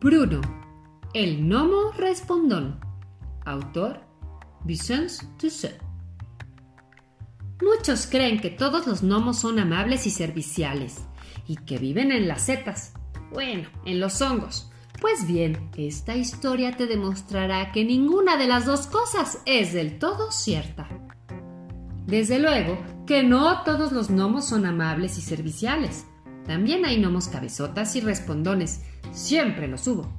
Bruno, el gnomo respondón. Autor Vicence Tussaud. Muchos creen que todos los gnomos son amables y serviciales y que viven en las setas, bueno, en los hongos. Pues bien, esta historia te demostrará que ninguna de las dos cosas es del todo cierta. Desde luego que no todos los gnomos son amables y serviciales. También hay gnomos cabezotas y respondones, siempre los hubo.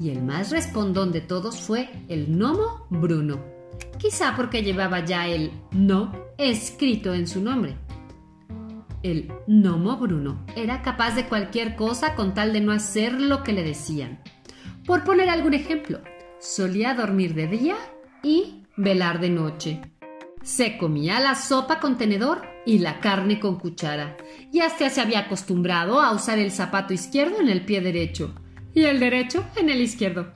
Y el más respondón de todos fue el gnomo Bruno, quizá porque llevaba ya el no escrito en su nombre. El gnomo Bruno era capaz de cualquier cosa con tal de no hacer lo que le decían. Por poner algún ejemplo, solía dormir de día y velar de noche. Se comía la sopa con tenedor y la carne con cuchara, y hasta se había acostumbrado a usar el zapato izquierdo en el pie derecho y el derecho en el izquierdo.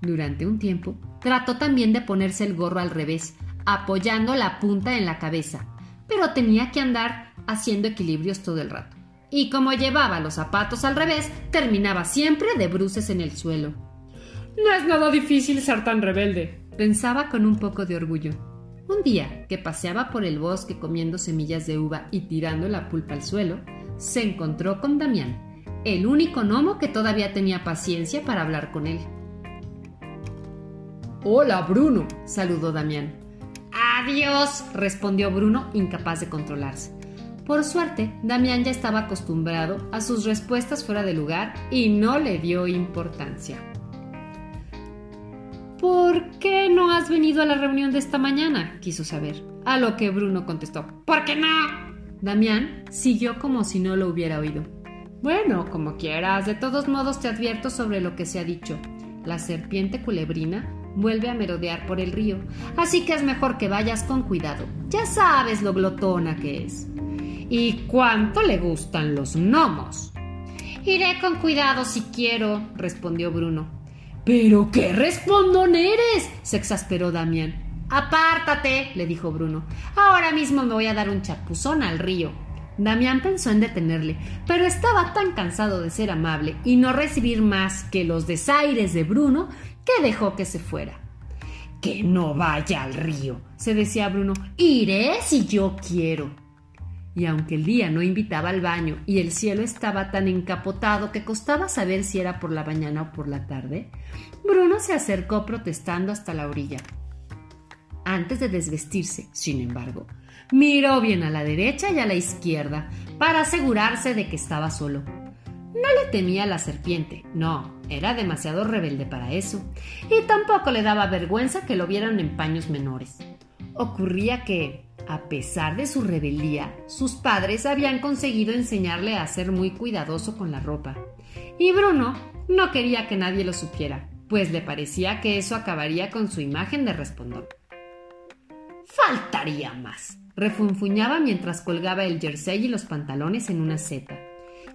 Durante un tiempo trató también de ponerse el gorro al revés, apoyando la punta en la cabeza, pero tenía que andar haciendo equilibrios todo el rato. Y como llevaba los zapatos al revés, terminaba siempre de bruces en el suelo. No es nada difícil ser tan rebelde, pensaba con un poco de orgullo. Un día que paseaba por el bosque comiendo semillas de uva y tirando la pulpa al suelo, se encontró con Damián, el único gnomo que todavía tenía paciencia para hablar con él. Hola, Bruno, saludó Damián. Adiós, respondió Bruno, incapaz de controlarse. Por suerte, Damián ya estaba acostumbrado a sus respuestas fuera de lugar y no le dio importancia. ¿Por qué no has venido a la reunión de esta mañana? quiso saber. A lo que Bruno contestó, ¿por qué no? Damián siguió como si no lo hubiera oído. Bueno, como quieras, de todos modos te advierto sobre lo que se ha dicho. La serpiente culebrina vuelve a merodear por el río, así que es mejor que vayas con cuidado. Ya sabes lo glotona que es. ¿Y cuánto le gustan los gnomos? Iré con cuidado si quiero, respondió Bruno. ¿Pero qué respondón eres? se exasperó Damián. Apártate, le dijo Bruno. Ahora mismo me voy a dar un chapuzón al río. Damián pensó en detenerle, pero estaba tan cansado de ser amable y no recibir más que los desaires de Bruno que dejó que se fuera. Que no vaya al río, se decía Bruno. Iré si yo quiero y aunque el día no invitaba al baño y el cielo estaba tan encapotado que costaba saber si era por la mañana o por la tarde, Bruno se acercó protestando hasta la orilla. Antes de desvestirse, sin embargo, miró bien a la derecha y a la izquierda para asegurarse de que estaba solo. No le temía la serpiente, no, era demasiado rebelde para eso, y tampoco le daba vergüenza que lo vieran en paños menores. Ocurría que, a pesar de su rebeldía, sus padres habían conseguido enseñarle a ser muy cuidadoso con la ropa. Y Bruno no quería que nadie lo supiera, pues le parecía que eso acabaría con su imagen de respondor. Faltaría más, refunfuñaba mientras colgaba el jersey y los pantalones en una seta.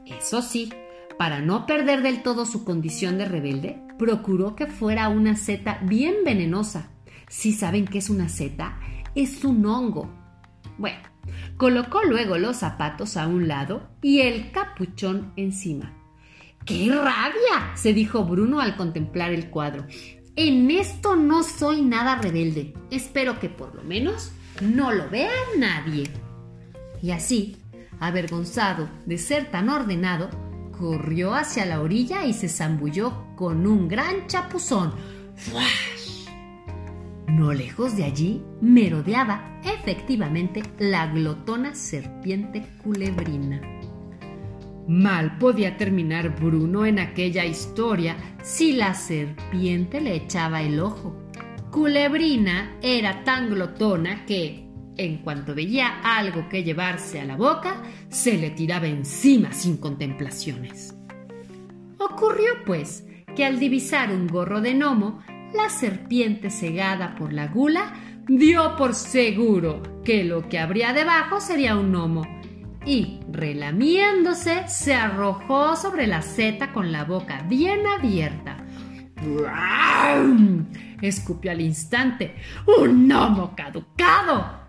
Eso sí, para no perder del todo su condición de rebelde, procuró que fuera una seta bien venenosa. Si saben qué es una seta, es un hongo bueno, colocó luego los zapatos a un lado y el capuchón encima. ¡Qué rabia! se dijo Bruno al contemplar el cuadro. En esto no soy nada rebelde. Espero que por lo menos no lo vea nadie. Y así, avergonzado de ser tan ordenado, corrió hacia la orilla y se zambulló con un gran chapuzón. No lejos de allí merodeaba efectivamente la glotona serpiente culebrina. Mal podía terminar Bruno en aquella historia si la serpiente le echaba el ojo. Culebrina era tan glotona que, en cuanto veía algo que llevarse a la boca, se le tiraba encima sin contemplaciones. Ocurrió, pues, que al divisar un gorro de gnomo, la serpiente cegada por la gula dio por seguro que lo que habría debajo sería un gnomo y, relamiéndose, se arrojó sobre la seta con la boca bien abierta. escupió al instante. ¡Un gnomo caducado!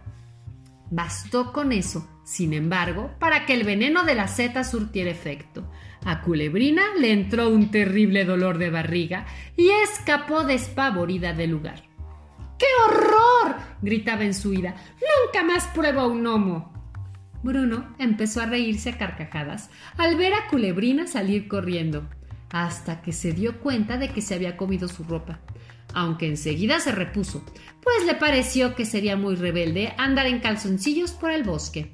Bastó con eso, sin embargo, para que el veneno de la seta surtiera efecto. A Culebrina le entró un terrible dolor de barriga y escapó despavorida del lugar. ¡Qué horror! gritaba en su ira. ¡Nunca más pruebo un gnomo! Bruno empezó a reírse a carcajadas al ver a Culebrina salir corriendo, hasta que se dio cuenta de que se había comido su ropa, aunque enseguida se repuso, pues le pareció que sería muy rebelde andar en calzoncillos por el bosque.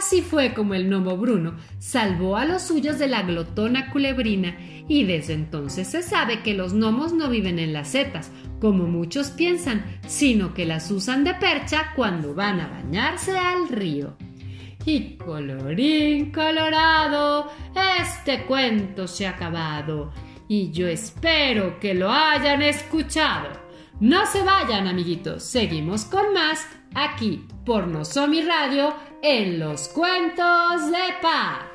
Así fue como el gnomo Bruno salvó a los suyos de la glotona culebrina y desde entonces se sabe que los gnomos no viven en las setas, como muchos piensan, sino que las usan de percha cuando van a bañarse al río. Y colorín colorado, este cuento se ha acabado y yo espero que lo hayan escuchado. No se vayan, amiguitos, seguimos con más aquí por Nosomi Radio en los cuentos de paz.